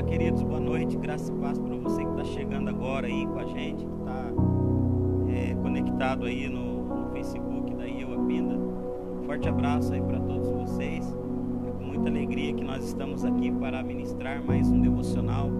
Olá, queridos, boa noite, graça e paz para você que está chegando agora aí com a gente, que está é, conectado aí no, no Facebook da Eu Apinda. Forte abraço aí para todos vocês. É com muita alegria que nós estamos aqui para ministrar mais um devocional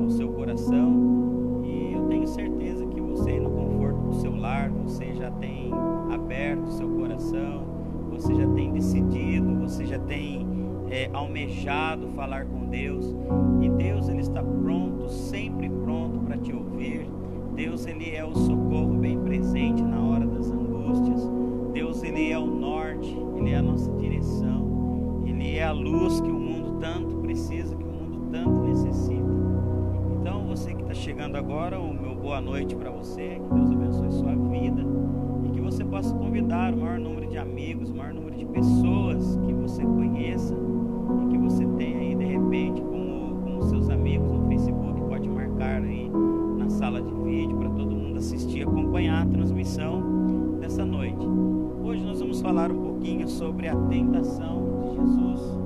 ao seu coração. E eu tenho certeza que você, no conforto do seu lar, você já tem aberto o seu coração, você já tem decidido, você já tem é, almejado falar com Deus e Deus ele está pronto, sempre pronto para te ouvir. Deus ele é o socorro bem presente na hora das angústias. Deus ele é o norte, ele é a nossa direção. Ele é a luz que o mundo tanto precisa, que o mundo tanto necessita. Então você que está chegando agora, o meu boa noite para você. Que Deus abençoe sua vida e que você possa convidar o maior número de amigos, o maior número de pessoas que você conheça sobre a tentação de Jesus.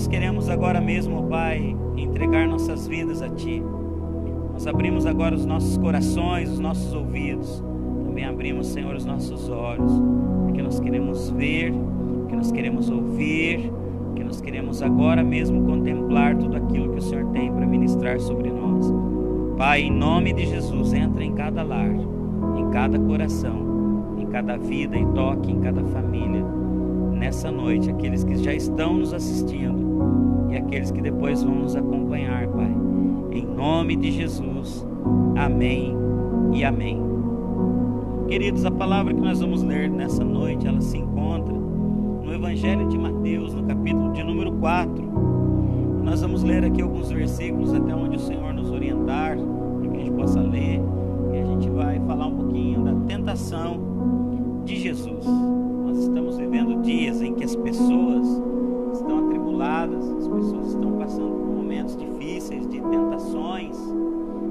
Nós queremos agora mesmo, Pai, entregar nossas vidas a Ti. Nós abrimos agora os nossos corações, os nossos ouvidos, também abrimos, Senhor, os nossos olhos, porque nós queremos ver, porque nós queremos ouvir, porque nós queremos agora mesmo contemplar tudo aquilo que o Senhor tem para ministrar sobre nós. Pai, em nome de Jesus, entra em cada lar, em cada coração em cada vida e toque em cada família nessa noite, aqueles que já estão nos assistindo e aqueles que depois vão nos acompanhar, Pai. Em nome de Jesus. Amém e amém. Queridos, a palavra que nós vamos ler nessa noite, ela se encontra no Evangelho de Mateus, no capítulo de número 4. Nós vamos ler aqui alguns versículos até onde o Senhor nos orientar, para que a gente possa ler, e a gente vai falar um pouquinho da tentação de Jesus. Nós estamos vivendo dias em que as pessoas atribuladas, as pessoas estão passando por momentos difíceis de tentações,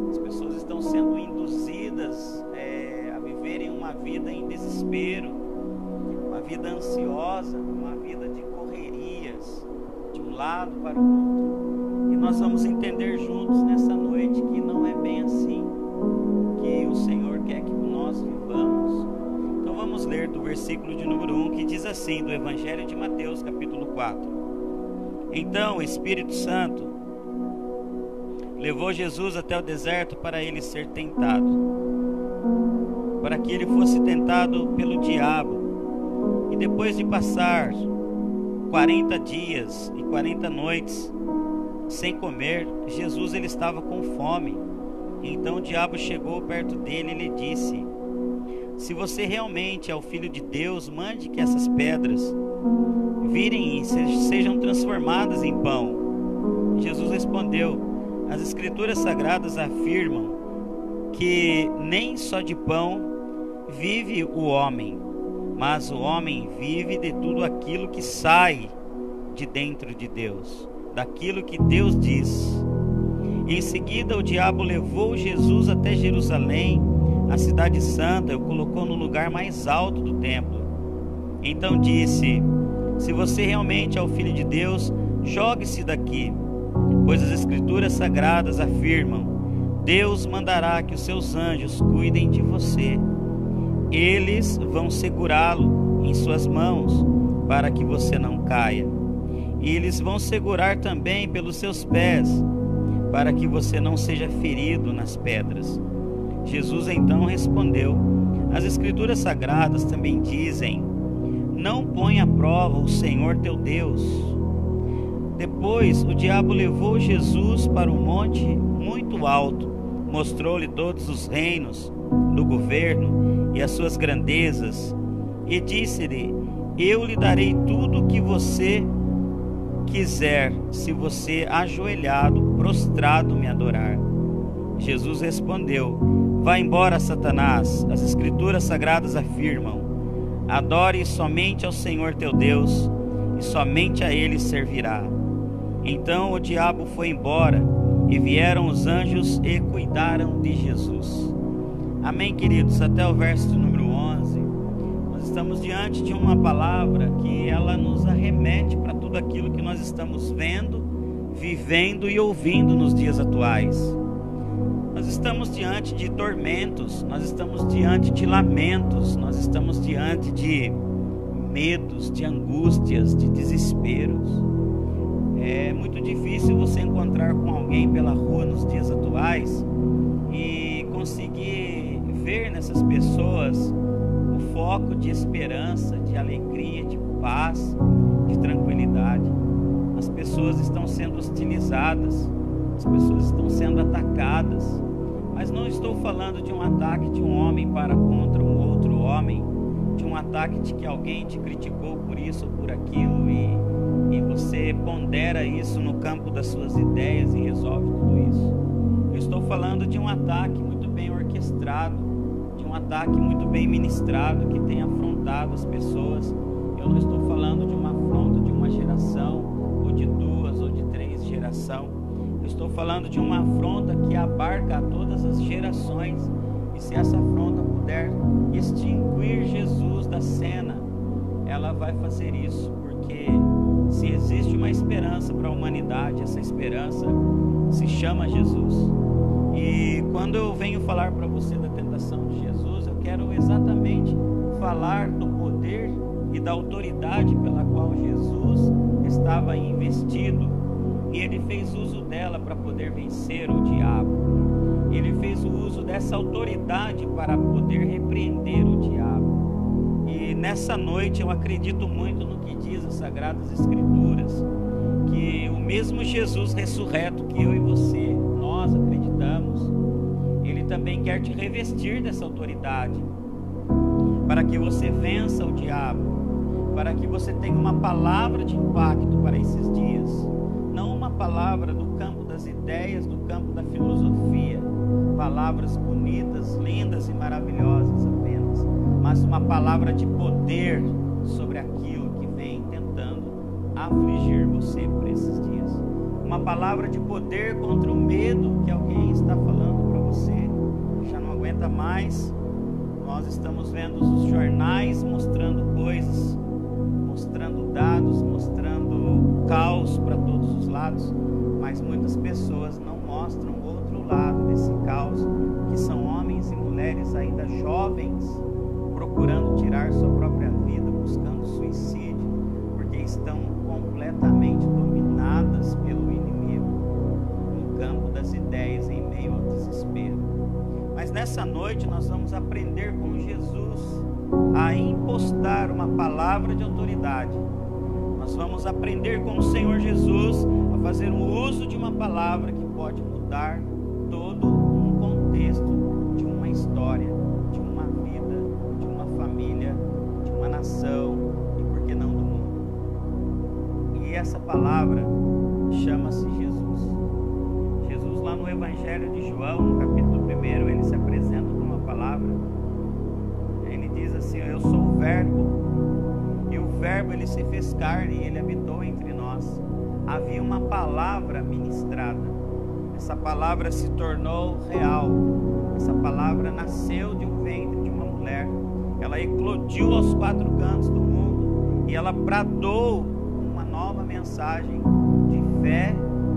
as pessoas estão sendo induzidas é, a viverem uma vida em desespero, uma vida ansiosa, uma vida de correrias de um lado para o outro. E nós vamos entender juntos nessa noite que não é bem assim que o Senhor quer que nós vivamos vamos ler do versículo de número 1 que diz assim, do Evangelho de Mateus, capítulo 4. Então o Espírito Santo levou Jesus até o deserto para ele ser tentado, para que ele fosse tentado pelo diabo. E depois de passar 40 dias e 40 noites sem comer, Jesus ele estava com fome. Então o diabo chegou perto dele e lhe disse: se você realmente é o filho de Deus, mande que essas pedras e sejam transformadas em pão. Jesus respondeu: As Escrituras Sagradas afirmam que nem só de pão vive o homem, mas o homem vive de tudo aquilo que sai de dentro de Deus, daquilo que Deus diz. Em seguida, o diabo levou Jesus até Jerusalém a cidade santa o colocou no lugar mais alto do templo. Então disse: Se você realmente é o filho de Deus, jogue-se daqui, pois as escrituras sagradas afirmam: Deus mandará que os seus anjos cuidem de você. Eles vão segurá-lo em suas mãos, para que você não caia. E eles vão segurar também pelos seus pés, para que você não seja ferido nas pedras. Jesus então respondeu: As Escrituras Sagradas também dizem: Não põe à prova o Senhor teu Deus. Depois o diabo levou Jesus para um monte muito alto, mostrou-lhe todos os reinos do governo e as suas grandezas, e disse-lhe: Eu lhe darei tudo o que você quiser, se você ajoelhado, prostrado me adorar. Jesus respondeu: Vá embora, Satanás. As escrituras sagradas afirmam: Adore somente ao Senhor teu Deus, e somente a ele servirá. Então o diabo foi embora, e vieram os anjos e cuidaram de Jesus. Amém, queridos? Até o verso número 11. Nós estamos diante de uma palavra que ela nos arremete para tudo aquilo que nós estamos vendo, vivendo e ouvindo nos dias atuais. Nós estamos diante de tormentos, nós estamos diante de lamentos, nós estamos diante de medos, de angústias, de desesperos. É muito difícil você encontrar com alguém pela rua nos dias atuais e conseguir ver nessas pessoas o foco de esperança, de alegria, de paz, de tranquilidade. As pessoas estão sendo hostilizadas, as pessoas estão sendo atacadas. Mas não estou falando de um ataque de um homem para contra um outro homem, de um ataque de que alguém te criticou por isso ou por aquilo e, e você pondera isso no campo das suas ideias e resolve tudo isso. Eu estou falando de um ataque muito bem orquestrado, de um ataque muito bem ministrado que tem afrontado as pessoas. Eu não estou falando de uma afronta de uma geração, estou falando de uma afronta que abarca todas as gerações. E se essa afronta puder extinguir Jesus da cena, ela vai fazer isso, porque se existe uma esperança para a humanidade, essa esperança se chama Jesus. E quando eu venho falar para você da tentação de Jesus, eu quero exatamente falar do poder e da autoridade pela qual Jesus estava investido e ele fez uso dela para poder vencer o diabo. Ele fez o uso dessa autoridade para poder repreender o diabo. E nessa noite eu acredito muito no que diz as Sagradas Escrituras, que o mesmo Jesus ressurreto que eu e você, nós acreditamos, ele também quer te revestir dessa autoridade, para que você vença o diabo, para que você tenha uma palavra de impacto para esses dias palavra do campo das ideias, do campo da filosofia, palavras bonitas, lindas e maravilhosas apenas, mas uma palavra de poder sobre aquilo que vem tentando afligir você por esses dias. Uma palavra de poder contra o medo que alguém está falando para você. Já não aguenta mais. Nós estamos vendo os jornais mostrando coisas, mostrando dados, mostrando caos para todos os lados, mas muitas pessoas não mostram outro lado desse caos, que são homens e mulheres ainda jovens procurando tirar sua própria vida, buscando suicídio, porque estão completamente dominadas pelo inimigo no campo das ideias em meio ao desespero. Mas nessa noite nós vamos aprender com Jesus a impostar uma palavra de autoridade nós vamos aprender com o Senhor Jesus a fazer um uso de uma palavra que pode mudar todo um contexto de uma história, de uma vida, de uma família, de uma nação e por que não do mundo. E essa palavra chama-se Jesus. Jesus lá no Evangelho de João, no capítulo 1, ele se apresenta com uma palavra. Ele diz assim: Eu sou o verbo Verbo ele se fez carne e ele habitou entre nós. Havia uma palavra ministrada. Essa palavra se tornou real. Essa palavra nasceu de um ventre de uma mulher. Ela eclodiu aos quatro cantos do mundo e ela bradou uma nova mensagem de fé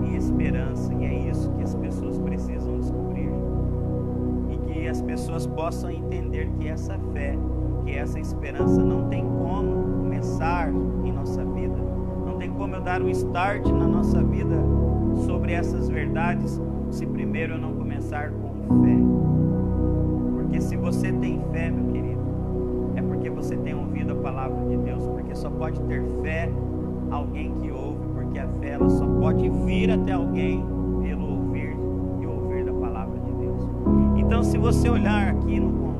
e esperança. E é isso que as pessoas precisam descobrir. E que as pessoas possam entender que essa fé, que essa esperança não tem como em nossa vida. Não tem como eu dar um start na nossa vida sobre essas verdades se primeiro eu não começar com fé. Porque se você tem fé, meu querido, é porque você tem ouvido a palavra de Deus, porque só pode ter fé alguém que ouve, porque que a fé ela só pode vir até alguém pelo ouvir e ouvir da palavra de Deus. Então, se você olhar aqui no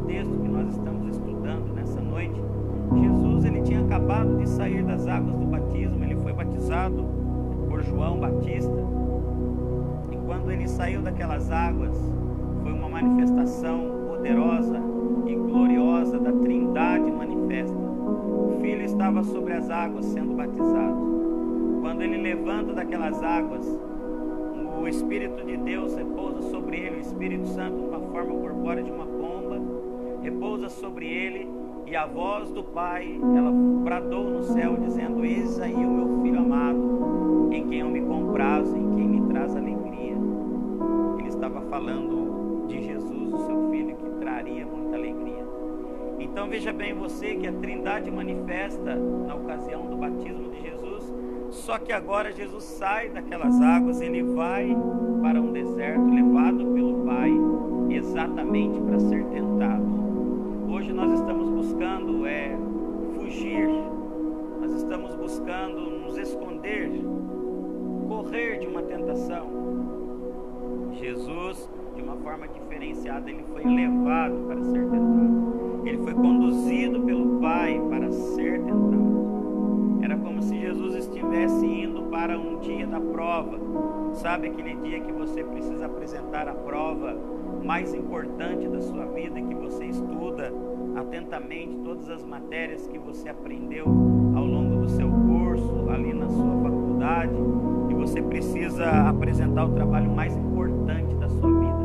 acabado de sair das águas do batismo, ele foi batizado por João Batista. E quando ele saiu daquelas águas, foi uma manifestação poderosa e gloriosa da Trindade manifesta. O Filho estava sobre as águas sendo batizado. Quando ele levanta daquelas águas, o Espírito de Deus repousa sobre ele, o Espírito Santo, numa forma corpórea de uma pomba, repousa sobre ele, e a voz do Pai, ela bradou no céu, dizendo: Eis aí o meu filho amado, em quem eu me comprazo, em quem me traz alegria. Ele estava falando de Jesus, o seu filho, que traria muita alegria. Então veja bem você que a Trindade manifesta na ocasião do batismo de Jesus, só que agora Jesus sai daquelas águas, ele vai para um deserto levado pelo Pai, exatamente para ser tentado. Hoje nós estamos buscando é fugir, nós estamos buscando nos esconder, correr de uma tentação. Jesus, de uma forma diferenciada, ele foi levado para ser tentado. Ele foi conduzido pelo Pai para ser tentado. Era como se Jesus estivesse indo para um dia da prova. Sabe aquele dia que você precisa apresentar a prova mais importante da sua vida, que você estuda atentamente todas as matérias que você aprendeu ao longo do seu curso, ali na sua faculdade, e você precisa apresentar o trabalho mais importante da sua vida.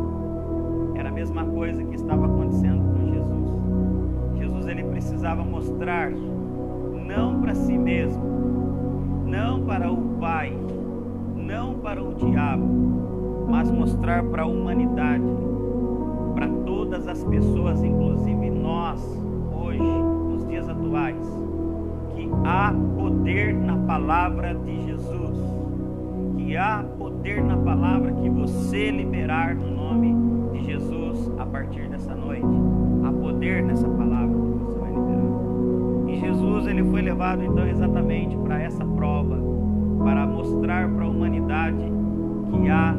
Era a mesma coisa que estava acontecendo com Jesus. Jesus ele precisava mostrar não para si mesmo, não para o Pai, não para o diabo, mas mostrar para a humanidade, todas as pessoas, inclusive nós, hoje, nos dias atuais, que há poder na palavra de Jesus, que há poder na palavra que você liberar no nome de Jesus a partir dessa noite. Há poder nessa palavra que você vai liberar. E Jesus ele foi levado então exatamente para essa prova, para mostrar para a humanidade que há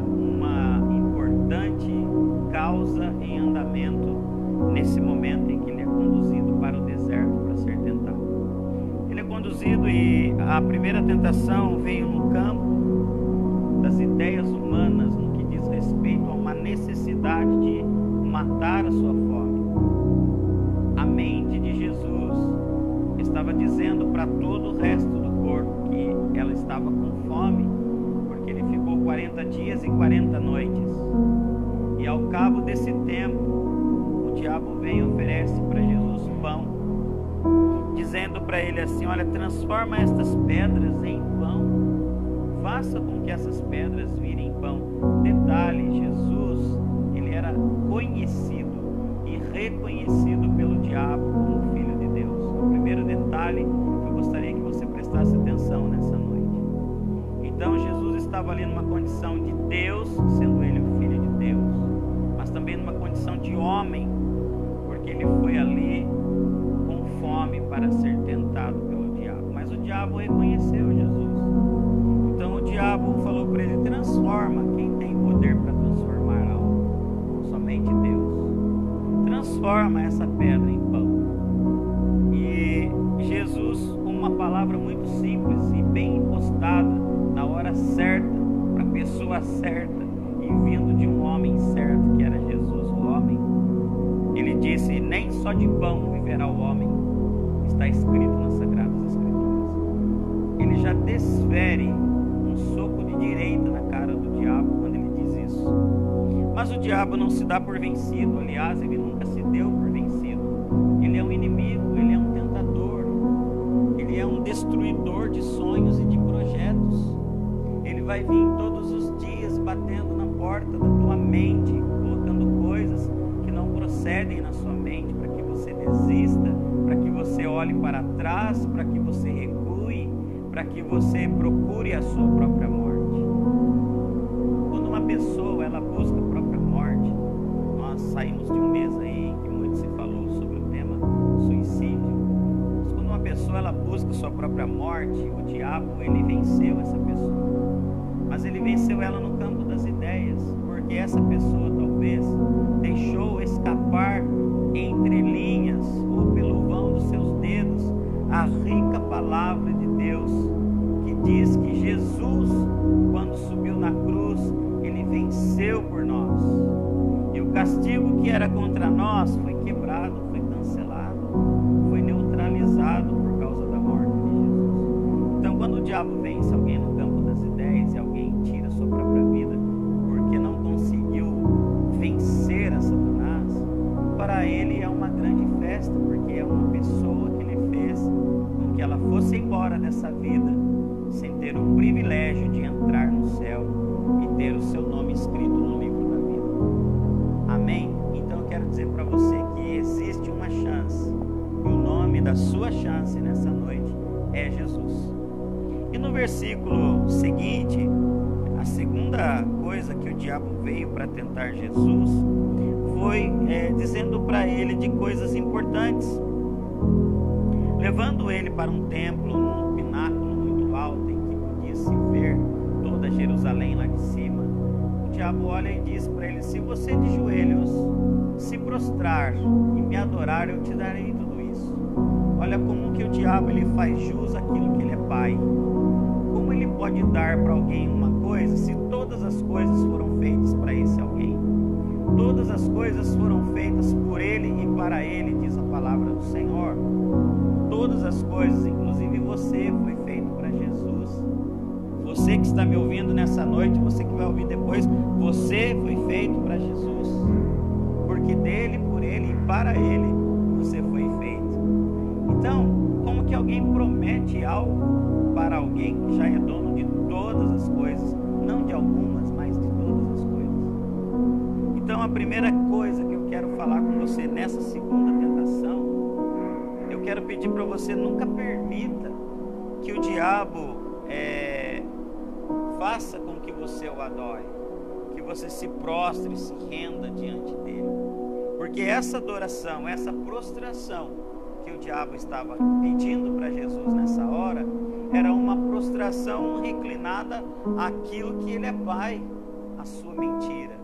causa em andamento nesse momento em que ele é conduzido para o deserto para ser tentado. Ele é conduzido e a primeira tentação veio no campo das ideias humanas, no que diz respeito a uma necessidade de matar a sua fome. A mente de Jesus estava dizendo para todo o resto do corpo que ela estava com fome, porque ele ficou 40 dias e 40 noites. E ao cabo desse tempo, o diabo vem e oferece para Jesus pão, dizendo para ele assim: Olha, transforma estas pedras em pão, faça com que essas pedras virem pão. Detalhe: Jesus, ele era conhecido e reconhecido pelo diabo como filho de Deus. O primeiro detalhe que eu gostaria que você prestasse atenção nessa noite. Então, Jesus estava ali numa condição de Deus, homem, porque ele foi ali com fome para ser tentado pelo diabo. Mas o diabo reconheceu Jesus. Então o diabo falou para ele: transforma quem tem poder para transformar algo. Somente Deus. Transforma essa pedra em pão. E Jesus, com uma palavra muito simples e bem impostada, na hora certa, para a pessoa certa, e vindo de um homem certo, que era Jesus, ele disse: Nem só de pão viverá o homem, está escrito nas Sagradas Escrituras. Ele já desfere um soco de direita na cara do diabo quando ele diz isso. Mas o diabo não se dá por vencido, aliás, ele nunca se deu por vencido. Ele é um inimigo, ele é um tentador, ele é um destruidor de sonhos e de projetos. Ele vai vir todos os dias batendo na porta da tua mente, olhe para trás, para que você recue, para que você procure a sua própria morte. Diabo veio para tentar Jesus foi é, dizendo para ele de coisas importantes, levando ele para um templo, num pináculo muito alto, em que podia se ver toda Jerusalém lá de cima. O diabo olha e diz para ele: Se você de joelhos se prostrar e me adorar, eu te darei tudo isso. Olha como que o diabo ele faz jus àquilo que ele é pai. Como ele pode dar para alguém uma coisa se todas as coisas foram feitas para esse alguém? Todas as coisas foram feitas por ele e para ele, diz a palavra do Senhor. Todas as coisas, inclusive você, foi feito para Jesus. Você que está me ouvindo nessa noite, você que vai ouvir depois, você foi feito para Jesus. Porque dele, por ele e para ele primeira coisa que eu quero falar com você nessa segunda tentação, eu quero pedir para você nunca permita que o diabo é, faça com que você o adore, que você se prostre, se renda diante dele, porque essa adoração, essa prostração que o diabo estava pedindo para Jesus nessa hora, era uma prostração reclinada àquilo que ele é pai, a sua mentira.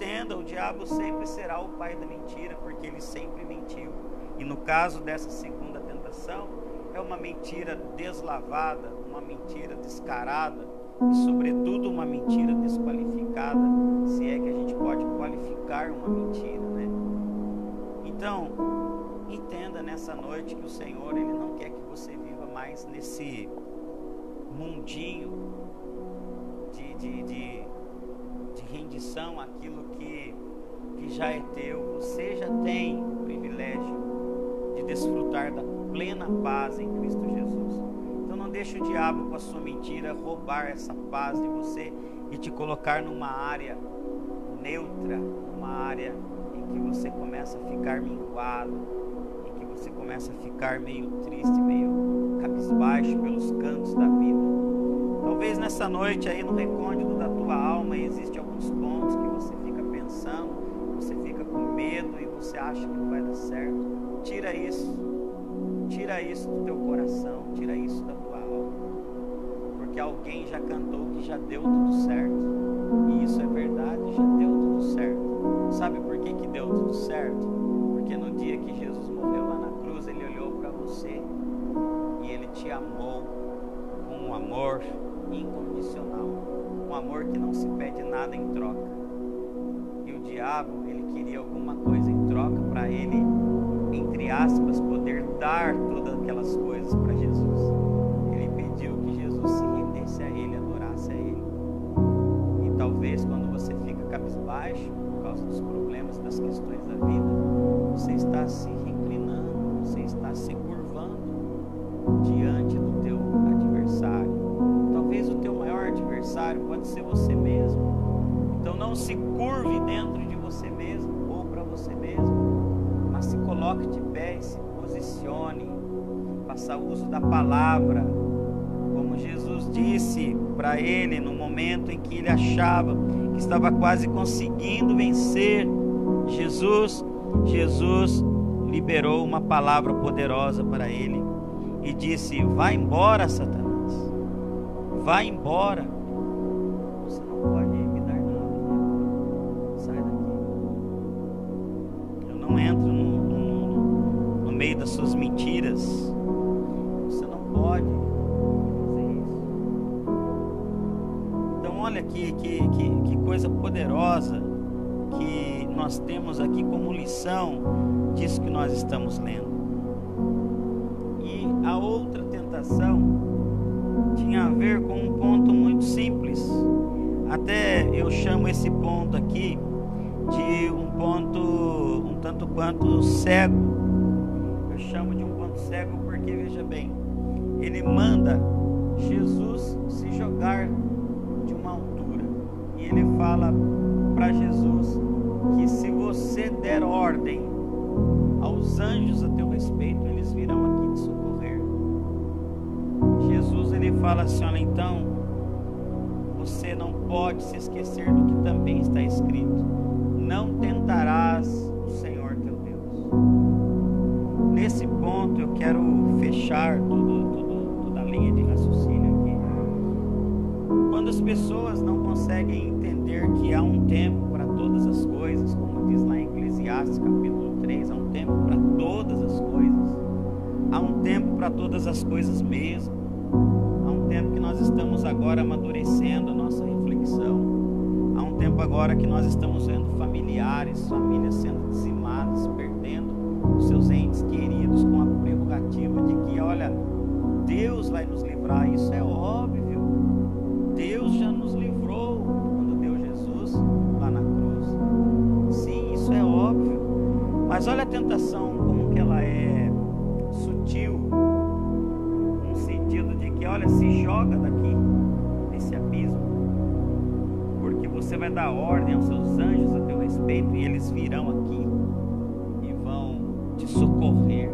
Entenda, o diabo sempre será o pai da mentira, porque ele sempre mentiu. E no caso dessa segunda tentação, é uma mentira deslavada, uma mentira descarada e, sobretudo, uma mentira desqualificada, se é que a gente pode qualificar uma mentira, né? Então, entenda nessa noite que o Senhor ele não quer que você viva mais nesse mundinho de, de, de, àquilo que, que já é teu. Você já tem o privilégio de desfrutar da plena paz em Cristo Jesus. Então não deixe o diabo com a sua mentira roubar essa paz de você e te colocar numa área neutra, uma área em que você começa a ficar minguado, em que você começa a ficar meio triste, meio cabisbaixo pelos cantos da vida. Talvez nessa noite aí no recôndito da tua alma existem acha que não vai dar certo. Tira isso. Tira isso do teu coração, tira isso da tua alma. Porque alguém já cantou que já deu tudo certo. E isso é verdade, já deu tudo certo. Sabe por que, que deu tudo certo? Porque no dia que Jesus morreu lá na cruz, ele olhou para você e ele te amou com um amor incondicional, um amor que não se pede nada em troca. Diabo, ele queria alguma coisa em troca para ele, entre aspas, poder dar todas aquelas coisas para Jesus. Ele pediu que Jesus se rendesse a ele, adorasse a ele. E talvez quando você fica cabisbaixo por causa dos problemas, das questões da vida, você está se reclinando, você está se curvando diante do teu adversário. Talvez o teu maior adversário pode ser você não se curve dentro de você mesmo ou para você mesmo, mas se coloque de pé e se posicione, faça uso da palavra, como Jesus disse para ele no momento em que ele achava que estava quase conseguindo vencer Jesus, Jesus liberou uma palavra poderosa para ele e disse: Vá embora, Satanás, vá embora, nós temos aqui como lição disso que nós estamos lendo. E a outra tentação tinha a ver com um ponto muito simples. Até eu chamo esse ponto aqui de um ponto um tanto quanto cego. Eu chamo de um ponto cego porque, veja bem, ele manda Jesus fala assim: olha, então você não pode se esquecer do que também está escrito: não tentarás o Senhor teu Deus. Nesse ponto eu quero fechar tudo, tudo, toda a linha de raciocínio aqui. Quando as pessoas não conseguem entender que há um tempo para todas as coisas, como diz lá em Eclesiastes capítulo 3, há um tempo para todas as coisas. Há um tempo para todas as coisas mesmo. Tempo que nós estamos agora amadurecendo a nossa reflexão. Há um tempo agora que nós estamos vendo familiares, famílias sendo dizimadas, perdendo os seus entes queridos com a prerrogativa de que, olha, Deus vai nos livrar. Isso é óbvio. Deus já nos livrou quando deu Jesus lá na cruz. Sim, isso é óbvio. Mas olha a tentação você vai dar ordem aos seus anjos a teu respeito e eles virão aqui e vão te socorrer.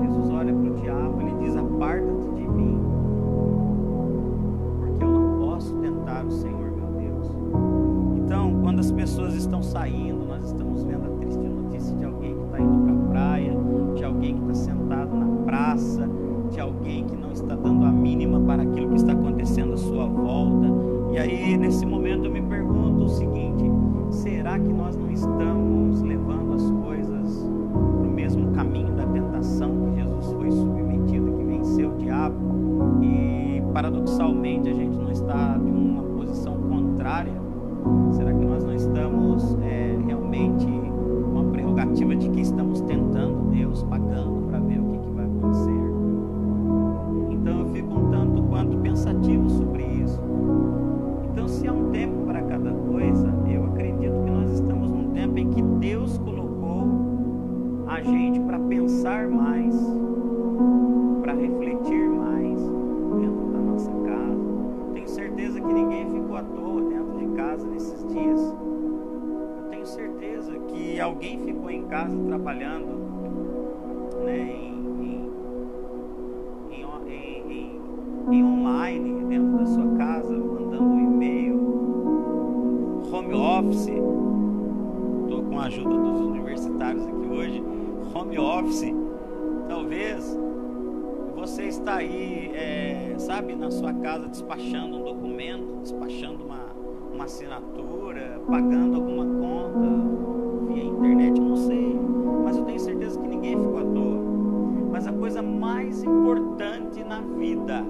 Jesus olha para o diabo e diz: Aparta-te de mim, porque eu não posso tentar o Senhor, meu Deus. Então, quando as pessoas estão saindo, nós estamos vendo a triste notícia de alguém que está indo para a praia, de alguém que está sentado na praça, de alguém E aí, nesse momento, eu me pergunto o seguinte: será que nós não estamos mais, para refletir mais dentro da nossa casa. Tenho certeza que ninguém ficou à toa dentro de casa nesses dias. Eu tenho certeza que alguém ficou em casa trabalhando né, em, em, em, em, online, dentro da sua casa, mandando e-mail, home office. Estou com a ajuda dos universitários aqui hoje. Home office, talvez você está aí, é, sabe, na sua casa despachando um documento, despachando uma, uma assinatura, pagando alguma conta via internet, não sei, mas eu tenho certeza que ninguém ficou à toa. Mas a coisa mais importante na vida,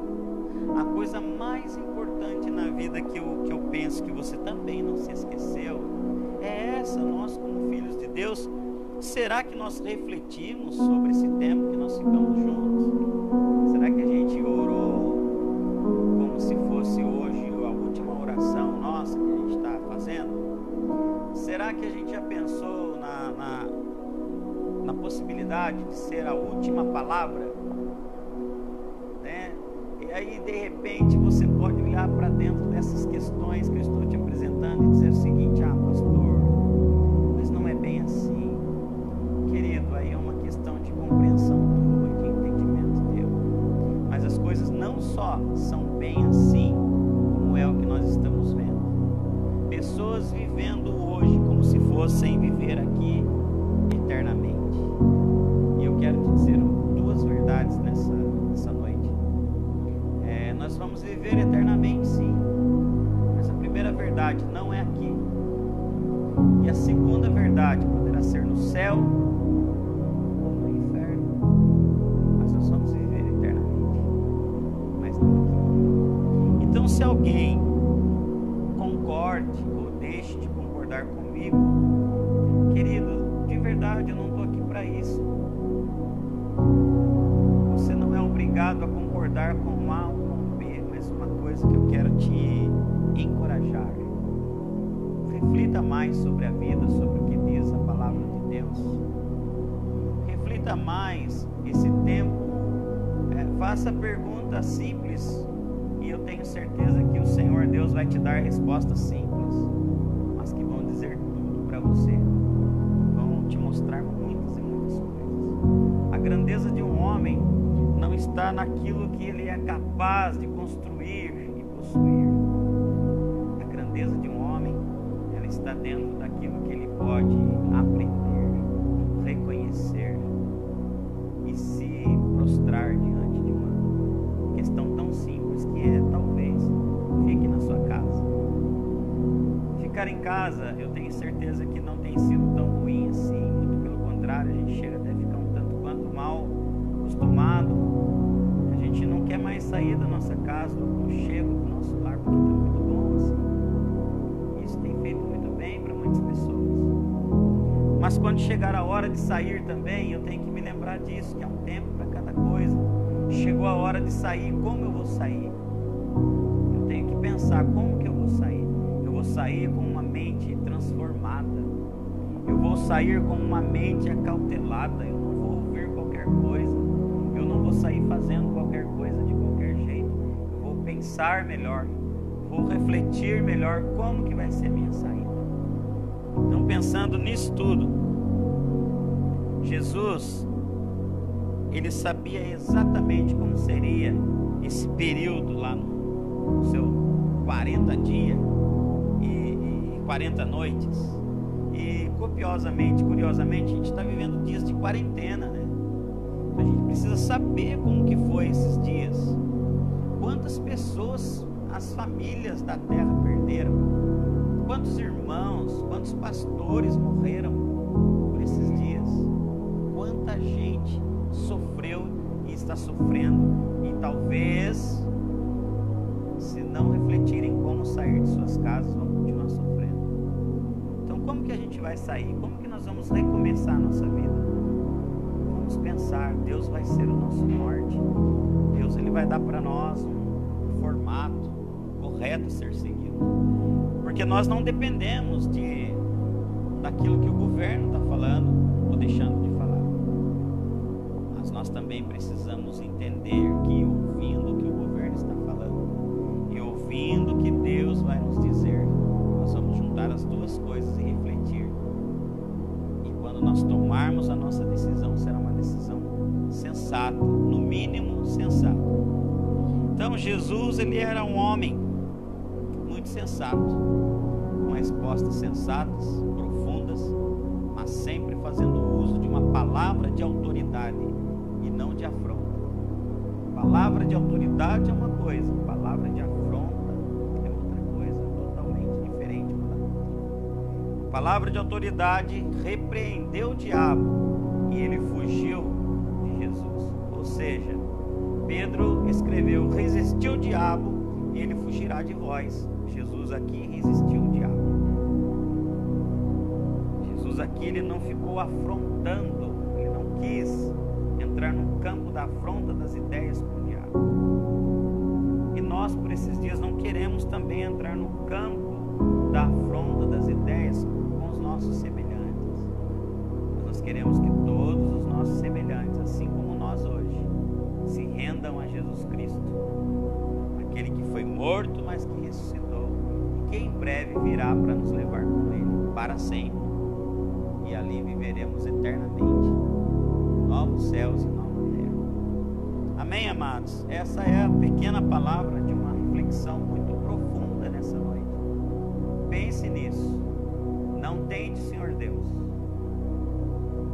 a coisa mais importante na vida que eu, que eu penso que você também não se esqueceu, é essa, nós como filhos de Deus, será que nós refletimos sobre esse tempo que nós ficamos juntos? Será que a gente orou como se fosse hoje a última oração nossa que a gente está fazendo? Será que a gente já pensou na, na, na possibilidade de ser a última palavra? Né? E aí, de repente, você pode olhar para dentro dessas questões que eu estou verdade não é aqui. E a segunda verdade poderá céu ou no inferno, mas nós vamos viver eternamente. Mas não aqui. Então, se alguém concorde ou deixe de concordar comigo, querido, de verdade eu não estou aqui para isso. Você não é obrigado a concordar com A ou com B, mas uma coisa que eu quero te encorajar. Reflita mais sobre a vida, sobre o que diz a palavra de Deus. Reflita mais esse tempo. É, faça perguntas simples e eu tenho certeza que o Senhor Deus vai te dar respostas simples, mas que vão dizer tudo para você. Vão te mostrar muitas e muitas coisas. A grandeza de um homem não está naquilo que ele é capaz de construir está dentro daquilo que ele pode aprender, reconhecer e se prostrar diante de uma questão tão simples que é talvez fique na sua casa. Ficar em casa, eu tenho certeza que não tem sido tão ruim assim, muito pelo contrário, a gente chega até a ficar um tanto quanto mal acostumado. A gente não quer mais sair da nossa casa, do chego do nosso lar, porque está Quando chegar a hora de sair também, eu tenho que me lembrar disso, que é um tempo para cada coisa. Chegou a hora de sair, como eu vou sair? Eu tenho que pensar como que eu vou sair. Eu vou sair com uma mente transformada. Eu vou sair com uma mente acautelada. Eu não vou ouvir qualquer coisa. Eu não vou sair fazendo qualquer coisa de qualquer jeito. Eu vou pensar melhor. Vou refletir melhor como que vai ser minha saída. Então, pensando nisso tudo, Jesus, ele sabia exatamente como seria esse período lá no, seu 40 dias e, e 40 noites. E copiosamente, curiosamente, a gente está vivendo dias de quarentena, né? A gente precisa saber como que foi esses dias. Quantas pessoas as famílias da terra perderam? Quantos irmãos, quantos pastores morreram por esses dias? Gente sofreu e está sofrendo e talvez, se não refletirem como sair de suas casas, vão continuar sofrendo. Então, como que a gente vai sair? Como que nós vamos recomeçar a nossa vida? Vamos pensar, Deus vai ser o nosso norte. Deus ele vai dar para nós um formato correto a ser seguido. Porque nós não dependemos de daquilo que o governo está falando ou deixando de. Mas nós também precisamos entender que ouvindo o que o governo está falando e ouvindo o que Deus vai nos dizer, nós vamos juntar as duas coisas e refletir. E quando nós tomarmos a nossa decisão, será uma decisão sensata, no mínimo sensata. Então Jesus, ele era um homem muito sensato, com respostas sensatas, profundas, mas sempre fazendo uso de uma palavra de autoridade de autoridade é uma coisa, palavra de afronta é outra coisa totalmente diferente. Palavra de autoridade repreendeu o diabo e ele fugiu de Jesus. Ou seja, Pedro escreveu: resistiu o diabo e ele fugirá de vós. Jesus aqui resistiu o diabo. Jesus aqui ele não ficou afrontando, ele não quis entrar no campo da afronta das ideias. E nós por esses dias não queremos também entrar no campo da afronta das ideias com os nossos semelhantes. Nós queremos que todos os nossos semelhantes, assim como nós hoje, se rendam a Jesus Cristo, aquele que foi morto, mas que ressuscitou, e que em breve virá para nos levar com Ele para sempre, e ali viveremos eternamente, novos céus e. Amém, amados? Essa é a pequena palavra de uma reflexão muito profunda nessa noite. Pense nisso. Não tente, Senhor Deus.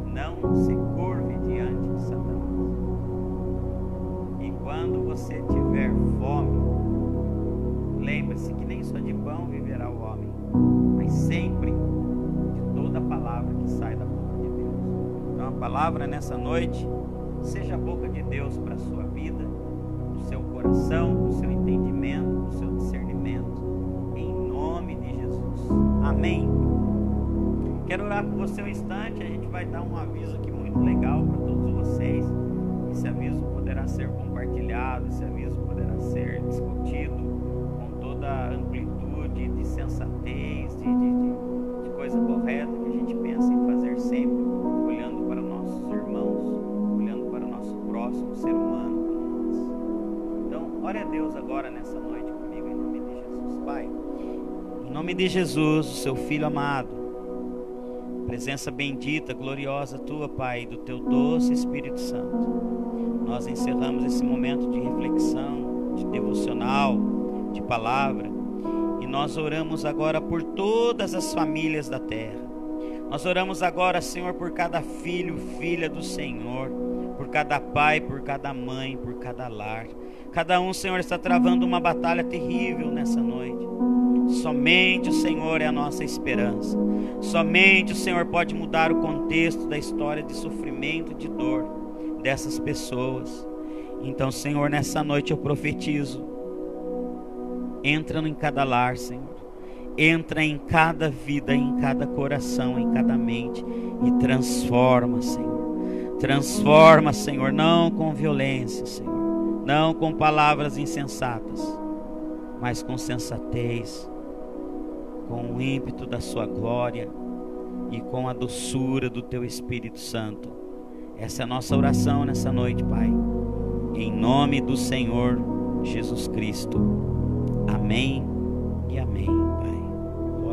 Não se curve diante de Satanás. E quando você tiver fome, lembre-se que nem só de pão viverá o homem, mas sempre de toda palavra que sai da boca de Deus. uma palavra nessa noite. Seja a boca de Deus para a sua vida, no seu coração, no seu entendimento, no seu discernimento. Em nome de Jesus. Amém. Quero orar com você um instante. A gente vai dar um aviso aqui muito legal para todos vocês. Esse aviso poderá ser compartilhado, esse aviso poderá ser discutido com toda a amplitude de sensatez, de, de, de, de coisa correta nome de Jesus, o seu Filho amado, presença bendita, gloriosa tua, Pai, do teu doce Espírito Santo nós encerramos esse momento de reflexão, de devocional, de palavra, e nós oramos agora por todas as famílias da terra. Nós oramos agora, Senhor, por cada filho, filha do Senhor, por cada pai, por cada mãe, por cada lar. Cada um, Senhor, está travando uma batalha terrível nessa noite. Somente o Senhor é a nossa esperança. Somente o Senhor pode mudar o contexto da história de sofrimento e de dor dessas pessoas. Então, Senhor, nessa noite eu profetizo. Entra em cada lar, Senhor. Entra em cada vida, em cada coração, em cada mente e transforma, Senhor. Transforma, Senhor, não com violência, Senhor. Não com palavras insensatas, mas com sensatez, com o ímpeto da sua glória e com a doçura do teu Espírito Santo essa é a nossa oração nessa noite, Pai. Em nome do Senhor Jesus Cristo. Amém